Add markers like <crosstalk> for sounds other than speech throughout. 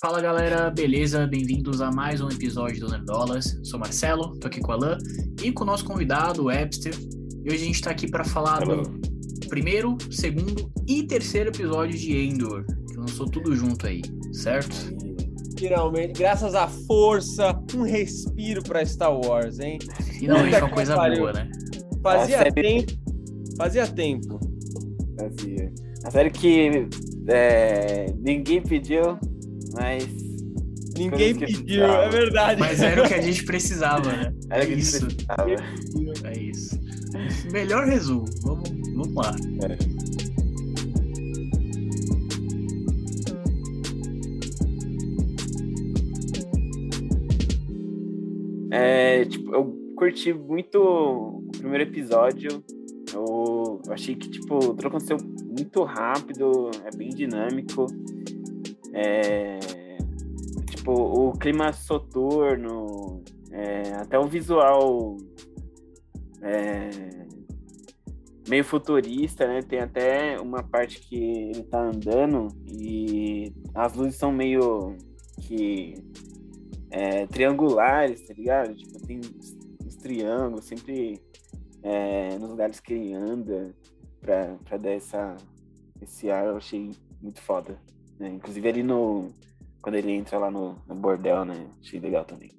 Fala galera, beleza? Bem-vindos a mais um episódio do Nerdolas. Sou Marcelo, tô aqui com o Alan e com o nosso convidado, o Webster. E hoje a gente tá aqui para falar Hello. do primeiro, segundo e terceiro episódio de Endor, que lançou tudo junto aí, certo? Finalmente, graças à força, um respiro pra Star Wars, hein? Finalmente Puta uma coisa pariu. boa, né? Fazia A série- tempo. Fazia tempo. Fazia. A série que é, ninguém pediu, mas Ninguém pediu, é verdade. Mas era o que a gente precisava, né? <laughs> era É que isso, precisava. é isso. Melhor resumo, vamos, vamos lá. É, tipo, eu curti muito o primeiro episódio. Eu achei que, tipo, tudo aconteceu muito rápido, é bem dinâmico. É, tipo, o clima soturno, é, até o visual é, meio futurista, né? Tem até uma parte que ele tá andando e as luzes são meio que é, triangulares, tá ligado? Tipo, tem uns triângulos sempre é, nos lugares que ele anda pra, pra dar essa, esse ar, eu achei muito foda. né? Inclusive ali no. Quando ele entra lá no, no bordel, né? Achei legal também.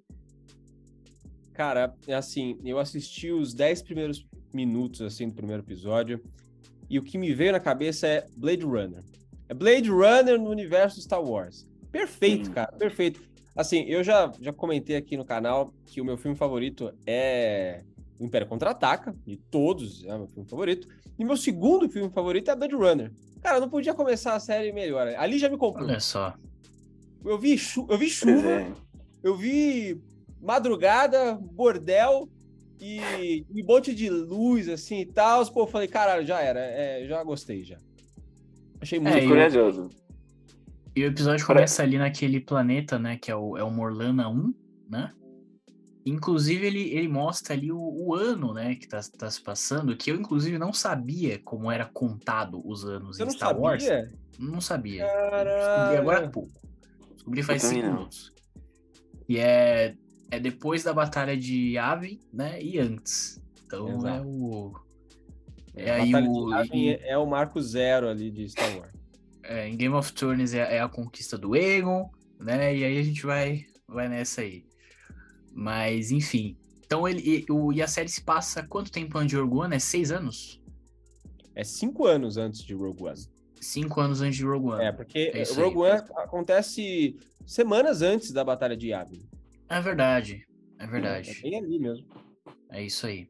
Cara, é assim, eu assisti os 10 primeiros minutos, assim, do primeiro episódio, e o que me veio na cabeça é Blade Runner. É Blade Runner no universo Star Wars. Perfeito, Sim. cara, perfeito. Assim, eu já, já comentei aqui no canal que o meu filme favorito é O Império Contra-Ataca, de todos é o meu filme favorito, e meu segundo filme favorito é Blade Runner. Cara, não podia começar a série melhor. Ali já me comprou. Olha só. Eu vi, chu eu vi chuva, é. eu vi madrugada, bordel e um monte de luz assim e tal. Pô, eu falei, caralho, já era. é, já gostei já. Achei muito. É, Fiquei eu- corajoso. E o episódio começa ali naquele planeta, né? Que é o, é o Morlana 1, né? Inclusive, ele, ele mostra ali o, o ano, né? Que tá, tá se passando, que eu, inclusive, não sabia como era contado os anos Você em Star Wars. sabia? Não sabia. Caralho. Descobri agora há pouco. Descobri faz cinco não. minutos. E é, é depois da batalha de Yavin, né? E antes. Então é Exato. o. É aí o. é, é o marco zero ali de Star Wars. É, em Game of Thrones é, é a conquista do Aegon, né? E aí a gente vai, vai nessa aí. Mas, enfim. Então, ele, e, o, e a série se passa quanto tempo antes de Rogue One? É seis anos? É cinco anos antes de Rogue One. Cinco anos antes de Rogue One. É, porque É Rogue aí. One acontece semanas antes da Batalha de Yavin. É verdade. É É verdade. bem ali mesmo. É isso aí.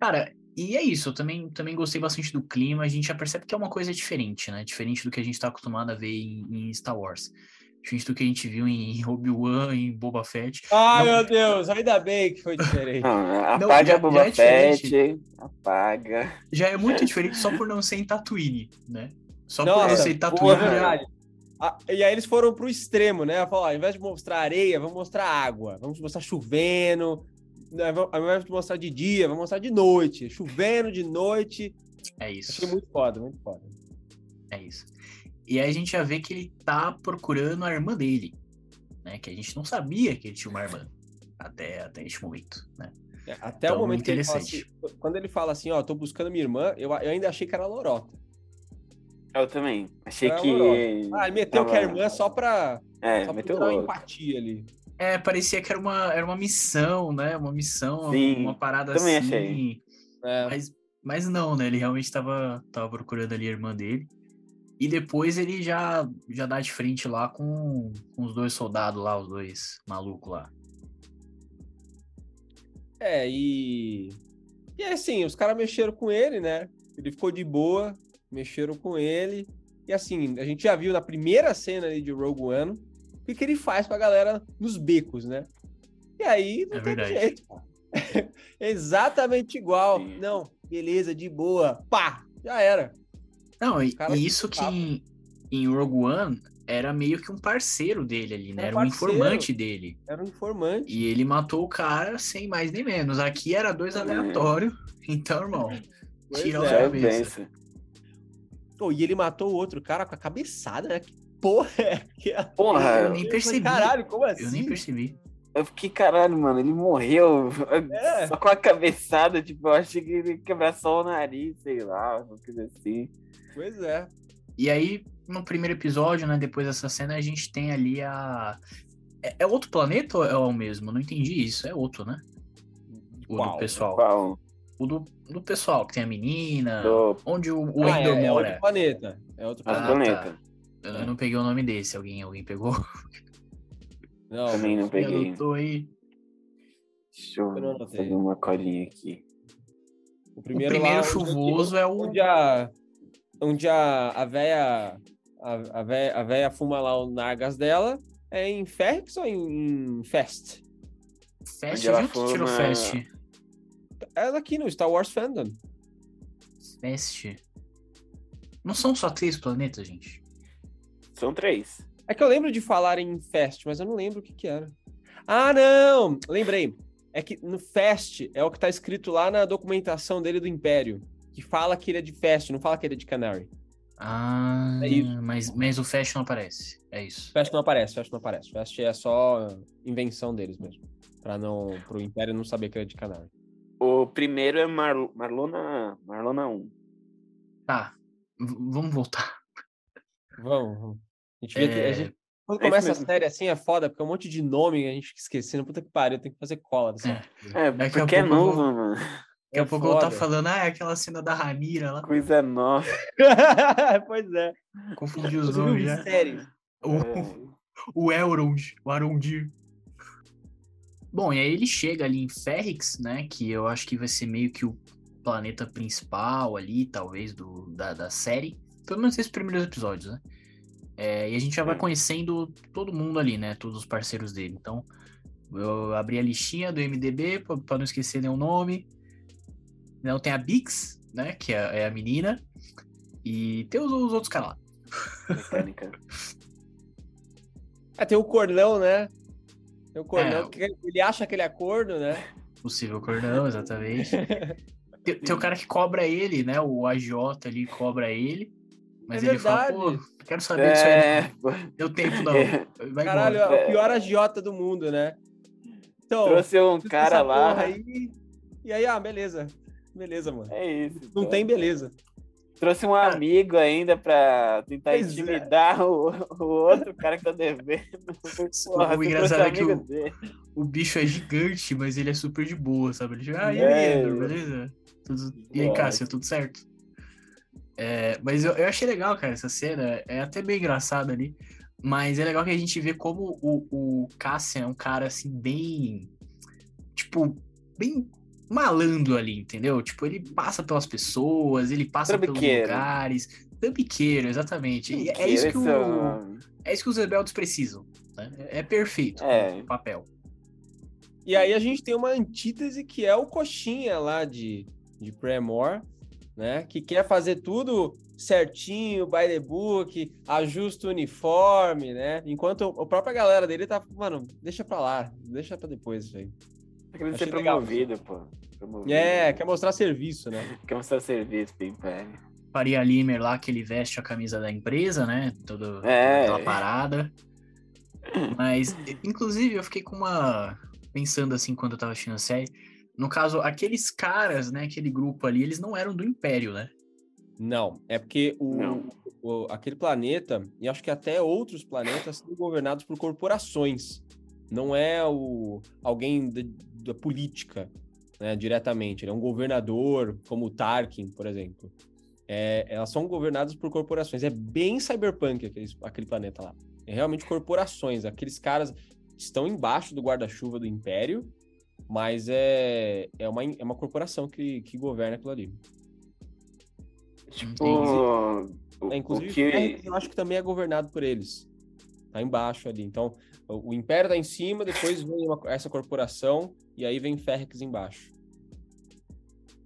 Cara, e é isso. Eu também, também gostei bastante do clima. A gente já percebe que é uma coisa diferente, né? Diferente do que a gente tá acostumado a ver em, em Star Wars. Diferente do que a gente viu em Obi-Wan, em Boba Fett. Ai, Não. meu Deus, ainda bem que foi diferente. <laughs> Não, Não, apaga já- a Boba já é. Fett. Apaga. Já é muito diferente só por não ser em Tatooine, né? Só por Nossa, ser em boa, verdade. Ah, e aí eles foram pro extremo, né? Falaram, ao invés de mostrar areia, vamos mostrar água. Vamos mostrar chovendo. né, Ao invés de mostrar de dia, vamos mostrar de noite. Chovendo de noite. É isso. Achei muito foda, muito foda. É isso. E aí a gente já vê que ele tá procurando a irmã dele, né? Que a gente não sabia que ele tinha uma irmã até, até este momento, né? É, Até Então, o momento que ele fala interessante. assim, quando ele fala assim, ó, tô buscando minha irmã, eu, eu ainda achei que era lorota. Eu também. Achei que. Ah, ele meteu que é tava- irmã só pra, É, só pra meteu dar uma empatia ali. É, parecia que era uma, era uma missão, né? Uma missão, Sim, uma parada também assim. achei. É, Mas, mas não, né? Ele realmente tava, tava procurando ali a irmã dele. E depois ele já, já dá de frente lá com, com os dois soldados lá, os dois malucos lá. É, e. E assim, os caras mexeram com ele, né? Ele ficou de boa, mexeram com ele. E assim, a gente já viu na primeira cena ali de Rogue One o que, que ele faz pra galera nos becos, né? E aí não É tem verdade. jeito, pô. <laughs> Exatamente igual. Sim. Não, beleza, de boa. Pá! Já era. Não, e, e isso que em, em Rogue One era meio que um parceiro dele ali, né? Era Era um parceiro. informante dele. Era um informante. E ele matou o cara sem mais nem menos. Aqui era dois aleatórios. <laughs> Então, irmão, Pois tira é. A é cabeça. Pô, e ele matou o outro cara com a cabeçada, né? porra é aquela? Porra, Eu nem percebi. Caralho, como assim? Eu nem percebi. eu fiquei, caralho, mano, ele morreu <laughs> É. só com a cabeçada, tipo, eu achei que ele ia quebrar só o nariz, sei lá, uma coisa assim. Pois é. E aí, no primeiro episódio, né, depois dessa cena, a gente tem ali a. É, é outro planeta ou é o mesmo? Não entendi isso. É outro, né? O Qual? do pessoal. Qual? O do, do pessoal, que tem a menina. Do Onde o, o Ah, Endor é, é mora. outro planeta. É outro ah, Ah, planeta. planeta. Eu eu não peguei o nome desse. Alguém, alguém pegou? Não, Também não peguei. Anotou aí. Deixa eu Eu fazer uma colinha aqui. o O primeiro, primeiro lá, onde- chuvoso é o. Onde a, onde a, a véia. A, a, véia, a véia fuma lá o Nagas dela. É em Ferrix ou em, em Fest? Fast, Onde ela viu que tirou fuma- É aqui no Star Wars Fandom. Fast. Não são só três planetas, gente. São três. É que eu lembro de falar em Fest, mas eu não lembro o que que era. Ah, não! Lembrei. É que no Fest é o que tá escrito lá na documentação dele do Império. Que fala que ele é de Fest, não fala que ele é de Canary. Ah, É isso. mas, mas o Fast não aparece. É isso. Fest não aparece, Fest não aparece. Fest é só invenção deles mesmo. Pra não, pro Império não saber que ele é de Canary. O primeiro é Mar Marlona, Marlona 1. Tá. v- vamos voltar. Vamos, vamos. A gente, vê que- a É, gente- quando é começa a série assim é foda, porque é um monte de nome que a gente fica esquecendo. Puta que pariu, tem que fazer cola. Dessa É. É, porque é eu vou- novo, mano. Daqui a É pouco eu tá falando, ah, é aquela cena da Ramira lá. Coisa nova. <laughs> pois é. Confundi os nomes já. mistério? O, É. o Elrond, o Arondir. Bom, e aí ele chega ali em Ferrix, né? Que eu acho que vai ser meio que o planeta principal ali, talvez, do, da, da série. Pelo menos esses primeiros episódios, né? É, e a gente já vai Hum. conhecendo todo mundo ali, né? Todos os parceiros dele. Então, eu abri a listinha do MDB pra, pra não esquecer nenhum nome. Não tem a Bix, né? Que é, é a menina. E tem os, os outros caras lá. Mecânica. <laughs> É, tem o cornão, né? Tem o cornão, É. que ele acha que ele é corno, né? <laughs> Possível cordão, exatamente. <laughs> Tem, tem o cara que cobra ele, né? O agiota ali cobra ele. Mas É ele fala, verdade. pô, não quero saber disso aí. É, pô, Deu tempo não. É. Vai Caralho, embora. é o pior agiota do mundo, né? Então, trouxe um cara lá. Aí, e aí, ah, beleza. Beleza, mano. É isso. Não então. tem beleza. Trouxe um amigo ainda pra tentar é. intimidar o, o outro cara que tá devendo. <laughs> Porra, O engraçado é que o-. O bicho é gigante, mas ele é super de boa, sabe? Ele ah, e É. aí, Endor, beleza? Tudo... E aí. Cássio, tudo certo? É, mas eu, eu achei legal, cara, essa cena. É até bem engraçada ali. Mas é legal que a gente vê como o, o Cassian é um cara, assim, bem... Tipo, bem malandro ali, entendeu? Tipo, ele passa pelas pessoas, ele passa pelos lugares. Trambiqueiro, exatamente. É isso que é o... É isso que os rebeldes precisam. né? É perfeito É. o papel. E aí a gente tem uma antítese que é o coxinha lá de, de Premor, né? Que quer fazer tudo certinho, by the book, ajusta o uniforme, né? Enquanto a própria galera dele tá, mano, deixa pra lá, deixa pra depois aí. Tá querendo Achei ser legal. promovido, pô. Promovido. É, quer mostrar serviço, né? <laughs> Quer mostrar serviço pro Império. Faria Limer lá, que ele veste a camisa da empresa, né? Todo, toda É. aquela parada. Mas, inclusive, eu fiquei com uma. Pensando assim quando eu tava assistindo a série. No caso, aqueles caras, né? Aquele grupo ali, eles não eram do Império, né? Não, é porque o, Não. o- aquele planeta, e acho que até outros planetas, são governados por corporações. Não é o, alguém da, da política, né, diretamente. Ele é um governador, como o Tarkin, por exemplo. É, elas são governadas por corporações. É bem cyberpunk aquele, aquele planeta lá. É realmente corporações. Aqueles caras estão embaixo do guarda-chuva do Império, mas é, é, uma, é uma corporação que, que governa aquilo ali. Tipo, o, É, o inclusive, que... Ferrix, eu acho que também é governado por eles. Tá embaixo ali. Então, o, Império tá em cima, depois vem uma- essa corporação, e aí vem Ferrix embaixo.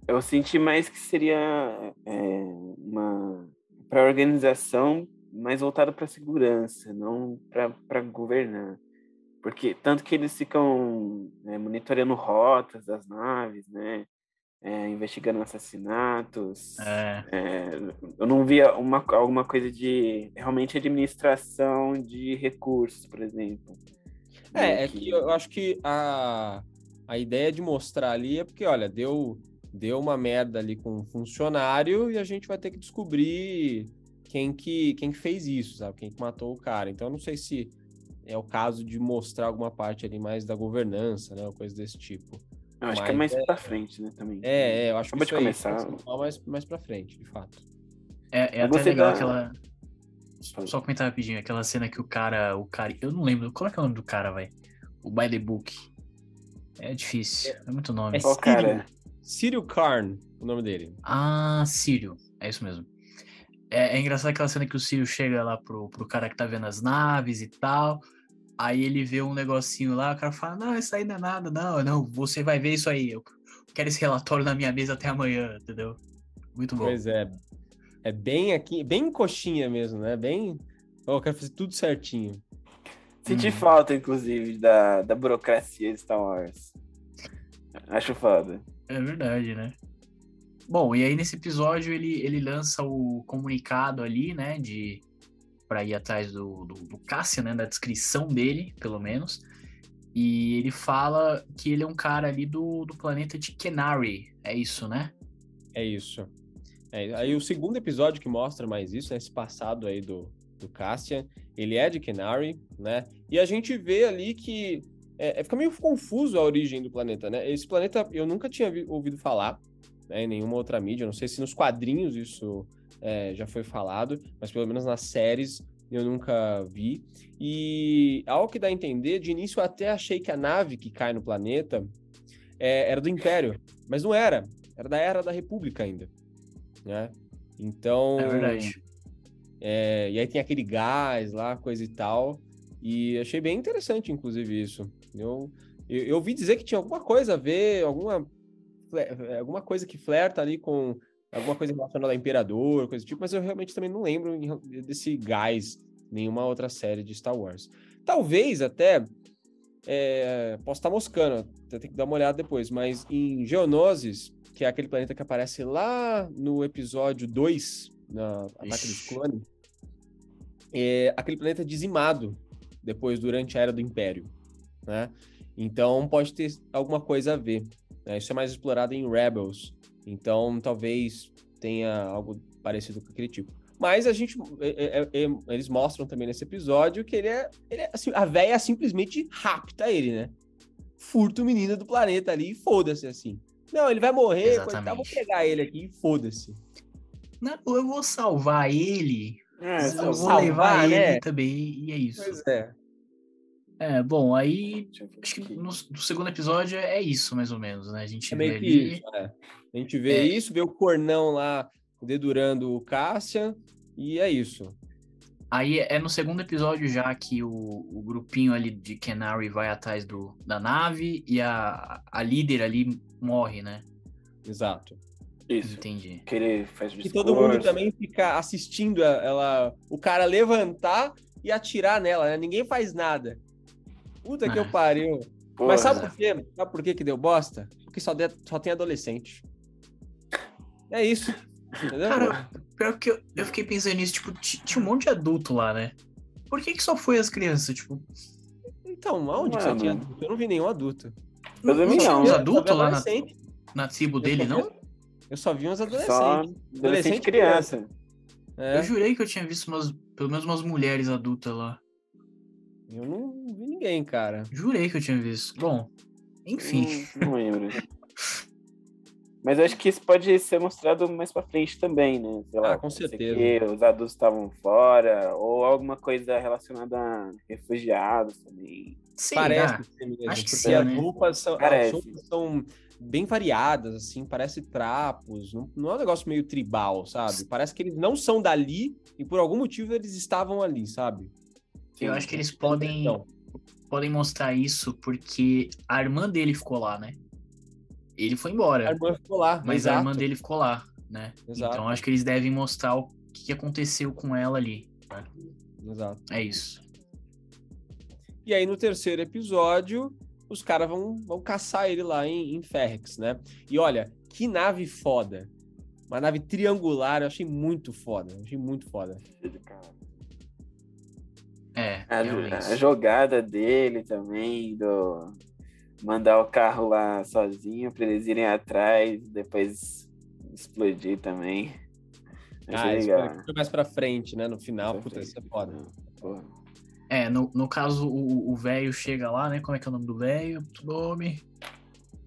Eu senti mais que seria é, uma para organização mais voltada para segurança, não para governar. Porque tanto que eles ficam né, monitorando rotas das naves, né? É, investigando assassinatos. É. É, eu não via uma, alguma coisa de realmente administração de recursos, por exemplo. É, é que eu acho que a, a ideia de mostrar ali é porque, olha, deu, deu uma merda ali com um funcionário e a gente vai ter que descobrir quem que, quem que fez isso, sabe? Quem que matou o cara. Então, eu não sei se é o caso de mostrar alguma parte ali mais da governança, né? Ou coisa desse tipo. Eu acho que é mais é... pra frente, né, também. É, é eu acho que de começar. Aí, mais, mais pra frente, de fato. É, é até legal aquela... Só comentar rapidinho, aquela cena que o cara, o cara, eu não lembro, qual é, que é o nome do cara, vai? O By the Book. É difícil, é, muito nome. É Qual cara? Círio Karn, o nome dele. Ah, Círio, é isso mesmo. É, é engraçado aquela cena que o Círio chega lá pro, pro cara que tá vendo as naves e tal. Aí ele vê um negocinho lá, o cara fala, não, isso aí não é nada, não, não, você vai ver isso aí. Eu quero esse relatório na minha mesa até amanhã, entendeu? Muito bom. Pois é. É bem aqui, bem coxinha mesmo, né? Bem. Oh, eu quero fazer tudo certinho. Senti hum. falta, inclusive, da, da burocracia de Star Wars. Acho foda. É verdade, né? Bom, e aí nesse episódio ele, ele lança o comunicado ali, né, de para ir atrás do, do, do Cassian, né, da descrição dele, pelo menos. E ele fala que ele é um cara ali do, do planeta de Kenari, é isso, né? É isso. É, aí o segundo episódio que mostra mais isso, né, esse passado aí do, do Cassian, ele é de Kenari, né? E a gente vê ali que é, é, fica meio confuso a origem do planeta, né? Esse planeta eu nunca tinha vi, ouvido falar, né, em nenhuma outra mídia, não sei se nos quadrinhos isso é, já foi falado, mas pelo menos nas séries eu nunca vi. E ao que dá a entender, de início eu até achei que a nave que cai no planeta é, era do Império, mas não era, era da Era da República ainda, né? Então... É verdade. É, e aí tem aquele gás lá, coisa e tal. E achei bem interessante, inclusive, isso. Eu, eu, eu ouvi dizer que tinha alguma coisa a ver, alguma, alguma coisa que flerta ali com alguma coisa relacionada ao Imperador, coisa do tipo, mas eu realmente também não lembro desse gás nenhuma outra série de Star Wars. Talvez até. É, posso estar moscando, tem que dar uma olhada depois, mas em Geonosis, que é aquele planeta que aparece lá no episódio 2, na Ataque dos Clones, é aquele planeta dizimado depois, durante a Era do Império, né? Então pode ter alguma coisa a ver. Né? Isso é mais explorado em Rebels. Então talvez tenha algo parecido com aquele tipo. Mas a gente. É, é, é, eles mostram também nesse episódio que ele é. Ele é assim, a véia simplesmente rapta ele, né? Furta o menino do planeta ali e foda-se assim. Não, ele vai morrer, coitado, vou pegar ele aqui e foda-se. Não, eu vou salvar ele. É, eu vou salvar, levar né? ele também, e é isso. Pois é. É, bom, aí acho que no, no, segundo episódio é isso, mais ou menos, né? A gente é vê ali... Isso, é. A gente vê é. isso, vê o cornão lá dedurando o Cassian, e é isso. Aí é no segundo episódio já que o, o grupinho ali de Kenari vai atrás do, da nave e a, a líder ali morre, né? Exato. Isso. Entendi. Que ele faz o discurso. E todo mundo também fica assistindo ela, o cara levantar e atirar nela, né? Ninguém faz nada. Puta que eu pariu. Porra. Mas sabe por quê? Sabe por quê que deu bosta? Porque só, de, só tem adolescente. É isso. Entendeu? Cara, pior que eu, eu fiquei pensando nisso, tipo, tinha um monte de adulto lá, né? Por que que só foi as crianças, tipo? Então, aonde que só tinha adulto? Eu não vi nenhum adulto. Não, não, não tinha uns adultos lá na, na tribo dele, não? Eu só vi uns adolescentes. Só adolescente criança. criança. É. Eu jurei que eu tinha visto umas, pelo menos umas mulheres adultas lá. Eu não vi ninguém, cara. Jurei que eu tinha visto. Bom, enfim. Não, não lembro. Mas eu acho que isso pode ser mostrado mais pra frente também, né? Sei lá, ah, com certeza. os adultos estavam fora, ou alguma coisa relacionada a refugiados também. Sim, Parece ah, ser mesmo, acho que sim, as, né? roupas são, as roupas são bem variadas, assim, parece trapos, não, não, é um negócio meio tribal, sabe? Parece que eles não são dali e por algum motivo eles estavam ali, sabe? Eu acho que eles podem, podem mostrar isso porque a irmã dele ficou lá, né? Ele foi embora. A irmã ficou lá, mas exato. a irmã dele ficou lá, né? Exato. Então acho que eles devem mostrar o que aconteceu com ela ali. Né? Exato. É isso. E aí no terceiro episódio, os caras vão, vão caçar ele lá em, em Ferrex, né? E olha, que nave foda. Uma nave triangular, eu achei muito foda. Achei muito foda. É, A, a jogada dele também, do mandar o carro lá sozinho pra eles irem atrás, depois explodir também. Ah, Achei legal. foi- mais pra frente, né? No final, Foi puta, isso é foda. Porra. É, no, no caso, o o velho chega lá, né? Como é que é o nome do velho? O nome?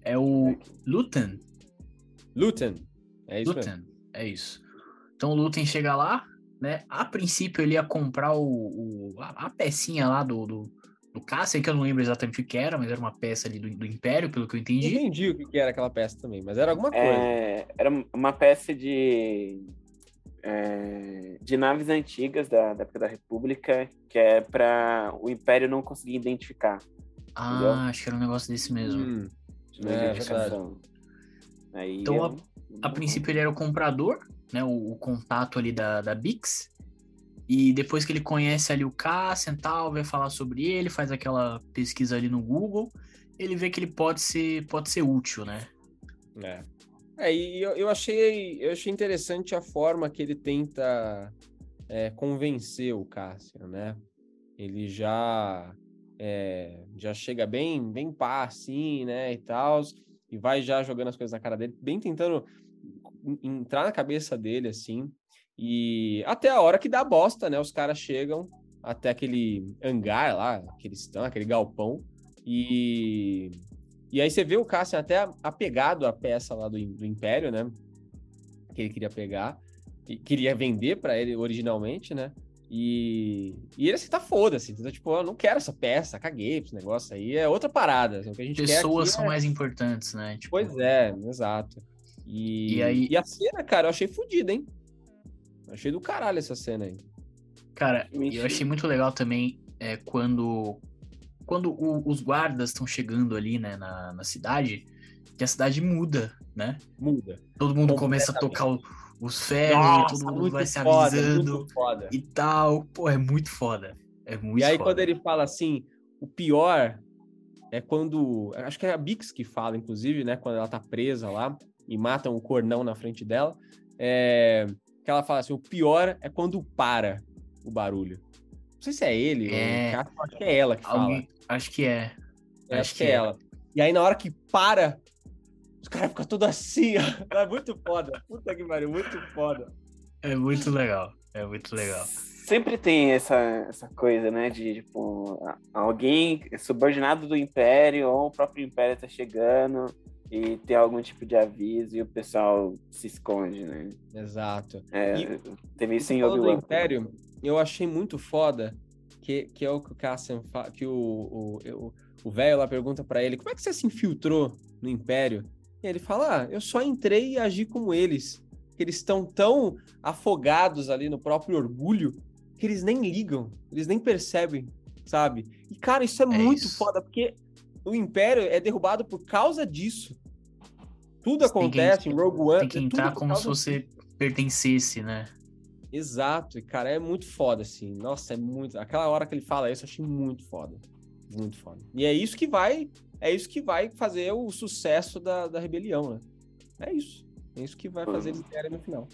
É o Lutan. Luton. É isso. Lutan, é isso. Então o Lutan chega lá, né? A princípio ele ia comprar o, o- a, a pecinha lá do, do, do Cassian, que eu não lembro exatamente o que era, mas era uma peça ali do, do Império, pelo que eu Eu entendi. entendi o que era aquela peça também, mas era alguma coisa. É, era uma peça de é, de naves antigas da, da época da República, que é para o Império não conseguir identificar. Ah, entendeu? acho que era um negócio desse mesmo. Hum, de É, identificação. Aí Então, eu- A princípio ele era o comprador, né? O, o contato ali da, da Bix. E depois que ele conhece ali o Cassian tal, vai falar sobre ele, faz aquela pesquisa ali no Google, ele vê que ele pode ser, pode ser útil, né? É. É, e eu, eu achei eu achei interessante a forma que ele tenta é, convencer o Cassian, né? Ele já é, já chega bem bem pá, assim, né, e tal, e vai já jogando as coisas na cara dele, bem tentando en- entrar na cabeça dele, assim, e até a hora que dá bosta, né? Os caras chegam até aquele hangar lá, que eles estão, aquele galpão, e e aí você vê o Cassian até apegado à peça lá do, do Império, né? Que ele queria pegar. E queria vender pra ele originalmente, né? E, e ele assim, tá foda-se. Então, tipo, eu não quero essa peça, caguei pra esse negócio aí. É outra parada. assim, o que a gente Pessoas são é... mais importantes, né? Tipo, Pois é, exato. E, E aí- e a cena, cara, eu achei fodida, hein? Eu achei do caralho essa cena aí. Cara, e Mentira. eu achei muito legal também é, quando, quando o- os guardas estão chegando ali, né, na, na cidade, que a cidade muda, né? Muda. Todo mundo começa a tocar o- os ferros, todo mundo vai se avisando foda. e tal. Pô, é muito foda. É muito E aí, foda. quando ele fala assim, o pior é quando. Acho que é a Bix que fala, inclusive, né? Quando ela tá presa lá e matam o cornão na frente dela. É, que ela fala assim: o pior é quando para o barulho. Não sei se é ele, ou É. o Cassian, acho que é ela que fala. Alguém- Acho que é. É, acho que é ela. E aí, na hora que para, os caras ficam todos assim, ó. <laughs> É muito foda. Puta que pariu, muito foda. É muito legal. É muito legal. Sempre tem essa, essa coisa, né? De, tipo, alguém subordinado do Império ou o próprio Império tá chegando e tem algum tipo de aviso e o pessoal se esconde, né? Exato. É, E- teve isso em Obi-Wan. Império, eu achei muito foda que, que é o que o Cassian fa... que o o o- o velho lá pergunta pra ele, como é que você se infiltrou no Império? E ele fala, ah, eu só entrei e agi como eles. Que eles estão tão afogados ali no próprio orgulho que eles nem ligam, eles nem percebem, sabe? E cara, isso é, muito isso. foda, porque o Império é derrubado por causa disso. Tudo Você tem que- acontece em Rogue One. Tem que é tudo entrar como se você pertencesse, né? Exato, e cara, é muito foda, assim. Nossa, é muito. Aquela hora que ele fala isso, eu achei muito foda. Muito foda. E é isso que vai. É isso que vai fazer o sucesso da, da rebelião, né? É isso. É isso que vai fazer eles ganharem no final.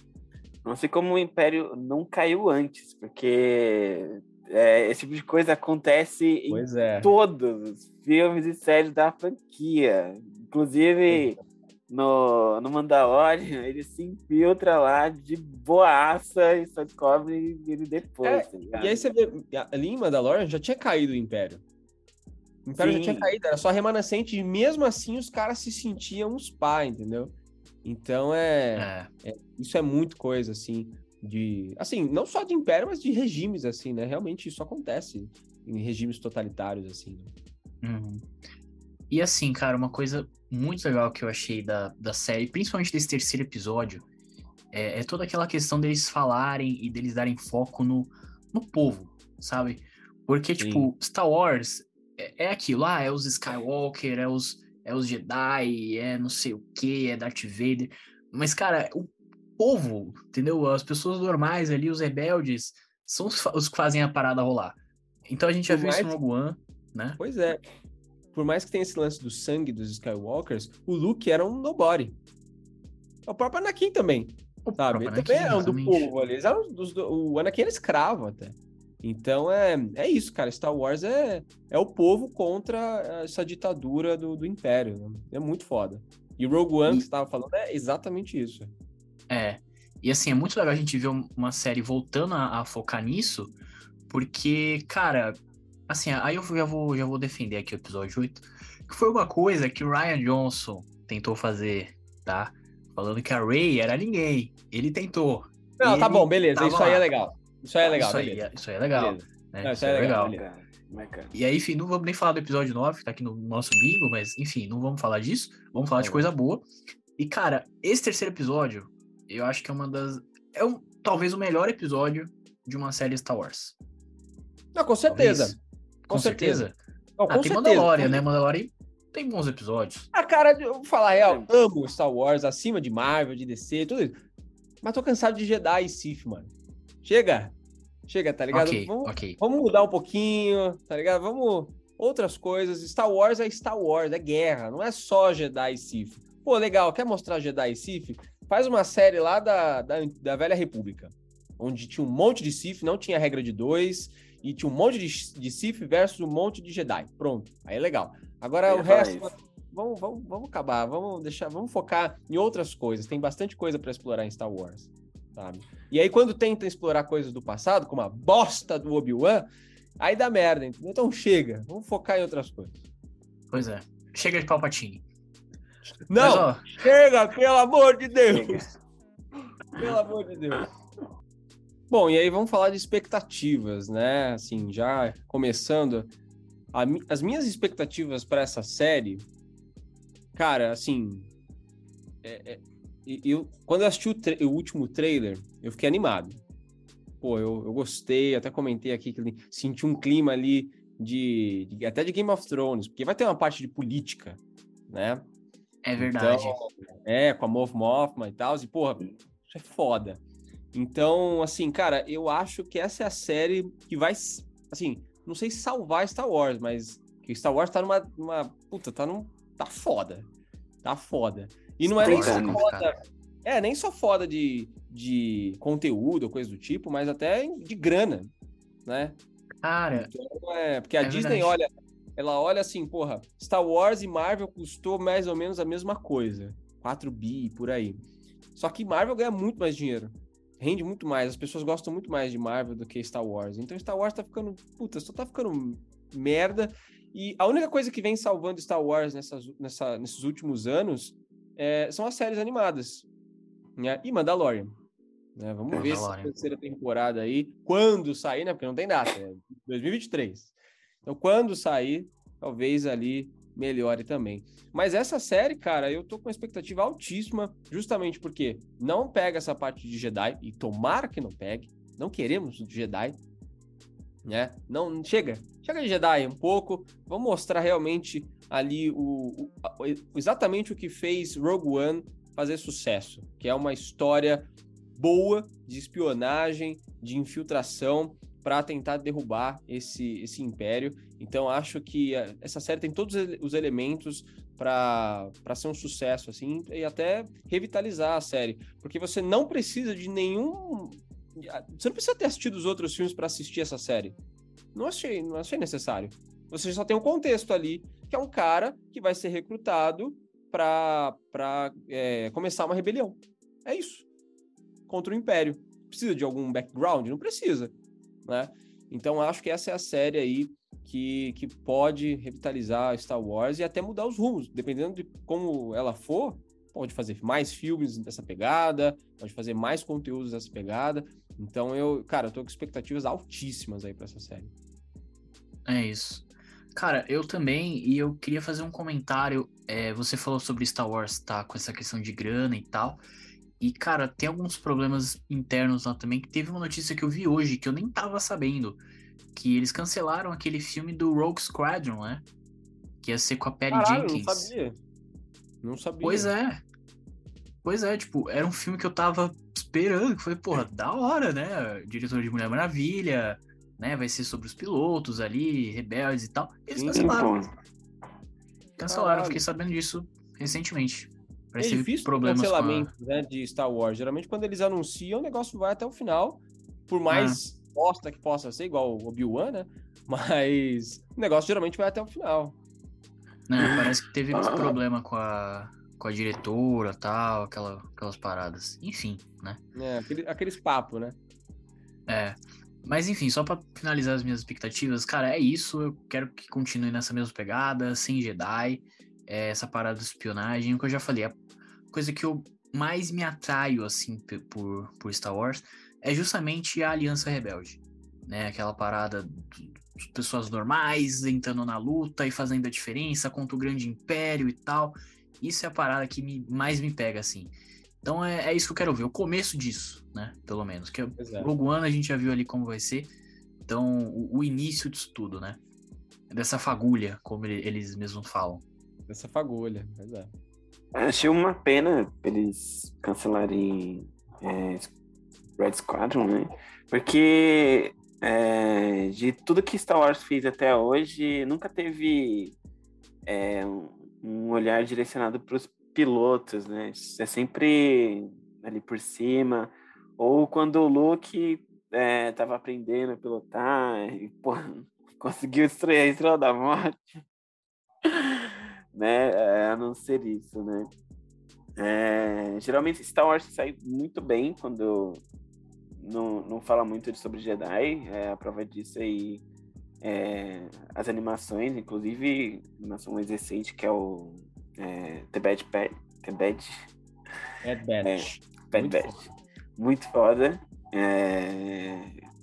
Não sei como o Império não caiu antes, porque é, esse tipo de coisa acontece em Pois é. todos os filmes e séries da franquia. Inclusive, no, no Mandalorian, <laughs> ele se infiltra lá de boaça e só descobre ele depois. É, tá? E aí você vê, ali em Mandalorian já tinha caído o Império. O Império já Sim. tinha caído, era só remanescente, e mesmo assim os caras se sentiam uns pá, entendeu? Então é. É. isso é muito coisa, assim, de. Assim, não só de império, mas de regimes, assim, né? Realmente isso acontece em regimes totalitários, assim. né? Uhum. E assim, cara, uma coisa muito legal que eu achei da, da série, principalmente desse terceiro episódio, é, é toda aquela questão deles falarem e deles darem foco no, no povo, sabe? Porque, Sim. tipo, Star Wars é, é aquilo, ah, é os Skywalker, é os, é os Jedi, é não sei o que, é Darth Vader. Mas, cara, o povo, entendeu? As pessoas normais ali, os rebeldes, são os, os que fazem a parada rolar. Então a gente já viu isso mais- no Rogue One, né? Pois é. Por mais que tenha esse lance do sangue dos Skywalkers, o Luke era um nobody. É o próprio Anakin também. O Sabe? Ele também é um do povo ali. Eles eram dos, do- o Anakin era escravo até. Então é, é isso, cara. Star Wars é, é o povo contra essa ditadura do, do Império. né? É muito foda. E Rogue One, E- que você tava falando, é exatamente isso. É. E assim, é muito legal a gente ver um- uma série voltando a, a focar nisso, porque, cara, assim, aí eu já vou, já vou defender aqui o episódio 8, que foi uma coisa que o Ryan Johnson tentou fazer, tá? Falando que a Ray era ninguém. Ele tentou. Não, tá Ele bom, beleza. tava Isso aí é legal. Isso aí é legal, isso, aí, beleza. é- isso aí é legal. Né? Não, Isso aí é legal. beleza. Bacana, bacana. E aí, enfim, não vamos nem falar do episódio 9, que tá aqui no nosso bingo, mas enfim, não vamos falar disso. Vamos falar de Tá coisa boa. E, cara, esse terceiro episódio, eu acho que é uma das. É um, talvez o melhor episódio de uma série Star Wars. Não, com certeza. Talvez. Com, Com certeza. certeza? Não, Ah, com tem certeza. Mandalorian, né? Mandalorian tem bons episódios. A cara, eu vou falar a real, amo Star Wars, acima de Marvel, de DC, tudo isso. Mas tô cansado de Jedi e Sith, mano. Chega. Chega, tá ligado? ok, Vamos, ok. vamos mudar um pouquinho, tá ligado? Vamos. Outras coisas. Star Wars é Star Wars, é guerra, não é só Jedi e Sith. Pô, legal, quer mostrar Jedi e Sith? Faz uma série lá da, da, da Velha República, onde tinha um monte de Sith, não tinha regra de dois, e tinha um monte de, de Sith versus um monte de Jedi. Pronto, aí é legal. Agora Eu o resto. isso. Vamos, vamos, vamos acabar, vamos deixar, vamos focar em outras coisas. Tem bastante coisa pra explorar em Star Wars, sabe? E aí quando tenta explorar coisas do passado, como a bosta do Obi-Wan, aí dá merda, entendeu? Então chega, vamos focar em outras coisas. Pois é. Chega de Palpatine. Não, Mas, ó, chega, pelo amor de Deus. Chega. Pelo amor de Deus. Bom, e aí vamos falar de expectativas, né? Assim, já começando. a as minhas expectativas para essa série, cara, assim. é- é- eu, quando eu assisti o, o último trailer, eu fiquei animado. Pô, eu, eu gostei, até comentei aqui que senti um clima ali de, de- até de Game of Thrones, porque vai ter uma parte de política, né? é verdade. Então, é, com a Moff Mothma e tal, e porra, isso é foda. Então, assim, cara, eu acho que essa é a série que vai, assim, não sei se salvar Star Wars, mas que Star Wars tá numa, numa puta, tá num, tá foda. Tá foda. E não é nem só foda, é, nem só foda de, de conteúdo ou coisa do tipo, mas até de grana, né? Cara, Então, é, porque a É Disney verdade. olha, ela olha assim, porra, Star Wars e Marvel custou mais ou menos a mesma coisa, 4 bi por aí. Só que Marvel ganha muito mais dinheiro. Rende muito mais, as pessoas gostam muito mais de Marvel do que Star Wars. Então Star Wars tá ficando, puta, só tá ficando merda. E a única coisa que vem salvando Star Wars nessas, nessa, nesses últimos anos é, são as séries animadas. Né? E Mandalorian. Né? Vamos ver essa Mandalorian. terceira temporada aí, quando sair, né? Porque não tem data, é 2023. Então, quando sair, talvez ali melhore também. Mas essa série, cara, eu tô com uma expectativa altíssima, justamente porque não pega essa parte de Jedi, e tomara que não pegue, não queremos Jedi, né? Não, chega, chega de Jedi um pouco, vamos mostrar realmente ali o, o- exatamente o que fez Rogue One fazer sucesso, que é uma história boa de espionagem, de infiltração para tentar derrubar esse, esse império. Então acho que eh, essa série tem todos os elementos para ser um sucesso assim e até revitalizar a série, porque você não precisa de nenhum você não precisa ter assistido os outros filmes para assistir essa série. Não achei, não achei necessário. Você só tem um contexto ali, que é um cara que vai ser recrutado para começar uma rebelião. É isso. Contra o Império. Precisa de algum background? Não precisa. Né? Então acho que essa é a série aí que, que pode revitalizar Star Wars e até mudar os rumos. Dependendo de como ela for, pode fazer mais filmes dessa pegada, pode fazer mais conteúdos dessa pegada. Então eu, cara, eu tô com expectativas altíssimas aí para essa série. É isso. Cara, eu também, e eu queria fazer um comentário. é, você falou sobre Star Wars, tá? Com essa questão de grana e tal. E, cara, tem alguns problemas internos lá também. Que teve uma notícia que eu vi hoje que eu nem tava sabendo. Que eles cancelaram aquele filme do Rogue Squadron, né? Que ia ser com a Patty Caralho, Jenkins. não sabia. Não sabia. Pois é. Pois é, tipo, era um filme que eu tava esperando, que foi, porra, da hora, né? Diretor de Mulher Maravilha, né? Vai ser sobre os pilotos ali, rebeldes e tal. Eles cancelaram. Cancelaram, Caralho. fiquei sabendo disso recentemente. Parece é difícil problemas cancelamento a... né, de Star Wars. Geralmente, quando eles anunciam, o negócio vai até o final. Por mais ah. bosta que possa ser, igual o Obi-Wan, né? <laughs> Mas o negócio geralmente vai até o final. Não, parece que teve ah. problema com a, com a diretora tal, aquela, aquelas paradas. Enfim, né? É, aquele, aqueles papos, né? É. Mas enfim, só para finalizar as minhas expectativas, cara, é isso. Eu quero que continue nessa mesma pegada, sem Jedi, é essa parada de espionagem. O que eu já falei, a coisa que eu mais me atraio, assim, por, por Star Wars é justamente a Aliança Rebelde. Né? Aquela parada de pessoas normais entrando na luta e fazendo a diferença contra o grande império e tal. Isso é a parada que me, mais me pega, assim. Então é, é, isso que eu quero ver, o começo disso, né? Pelo menos. Que o Rogue One a gente já viu ali como vai ser. Então, o, o início disso tudo, né? Dessa fagulha, como ele, eles mesmos falam. Dessa fagulha, exato. Achei uma pena eles cancelarem é, Red Squadron, né? Porque é, de tudo que Star Wars fez até hoje, nunca teve é, um olhar direcionado para os pilotos, né? É sempre ali por cima. Ou quando o Luke é, tava aprendendo a pilotar e, <laughs> conseguiu estrear a Estrela da Morte. Né? É, a não ser isso, né? É, geralmente Star Wars sai muito bem quando não, não fala muito sobre Jedi. É, a prova disso aí é, as animações, inclusive a animação mais recente que é o é, The Bad Bad. The Bad. Bad Batch. É, Bad Muito Batch. Foda. Muito foda. É,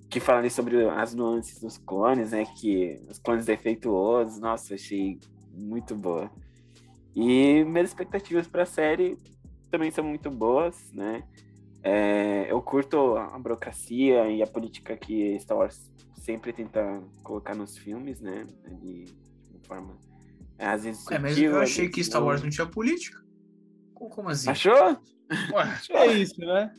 que fala ali sobre as nuances dos clones, né? Que os clones defeituosos, nossa, achei muito boa. E minhas expectativas para a série também são muito boas, né? É, eu curto a burocracia e a política que Star Wars sempre tenta colocar nos filmes, né? De, de forma é, às vezes é, mas eu achei que Star Wars não tinha política. Como assim? Achou? Ué, <laughs> é isso, né?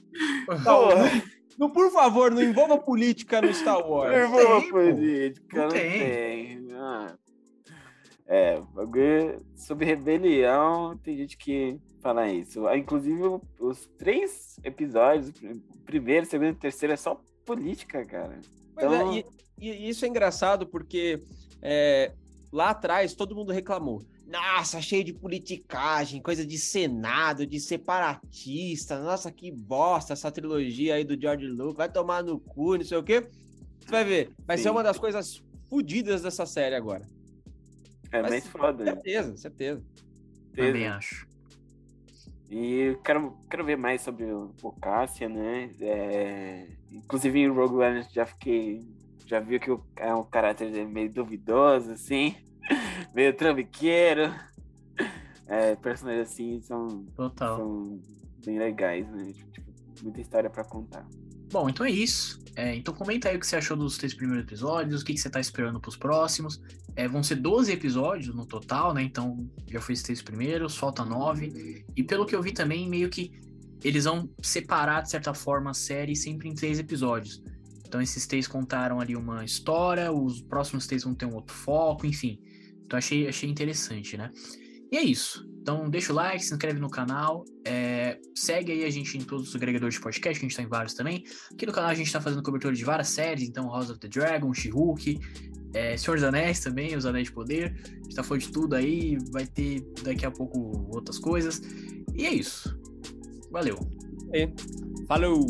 Não, por favor, não envolva política no Star Wars. Não envolva política, não, não tem. tem. É, sobre rebelião, tem gente que fala isso. Ah, inclusive, os três episódios, primeiro, segundo e terceiro, é só política, cara. Então... É, e, e, isso é engraçado porque é, lá atrás todo mundo reclamou. Nossa, cheio de politicagem, coisa de Senado, de separatista. Nossa, que bosta essa trilogia aí do George Lucas. Vai tomar no cu, não sei o quê. Você vai ver. Vai Sim. ser uma das coisas fodidas dessa série agora. É Mas, bem foda. Certeza, certeza. Também acho. E quero, quero ver mais sobre o, o Cassia, né? É, inclusive em Rogue One já fiquei. Já viu que o, é um caráter meio duvidoso, assim. <laughs> meio trambiqueiro. É, personagens assim são, Total. são bem legais, né? Tipo, muita história para contar. Bom, então é isso. É, então comenta aí o que você achou dos três primeiros episódios, o que, que você tá esperando pros próximos. É, vão ser 12 episódios no total, né? Então já foi esses três primeiros, falta nove. E pelo que eu vi também, meio que eles vão separar, de certa forma, a série sempre em três episódios. Então esses três contaram ali uma história, os próximos três vão ter um outro foco, enfim. Então achei, achei interessante, né? E é isso. Então deixa o like, se inscreve no canal, é, segue aí a gente em todos os agregadores de podcast, que a gente tá em vários também. Aqui no canal a gente tá fazendo cobertura de várias séries, então House of the Dragon, She-Hulk, é, Senhor dos Anéis também, Os Anéis de Poder. A gente tá falando de tudo aí, vai ter daqui a pouco outras coisas. E é isso. Valeu. E, falou!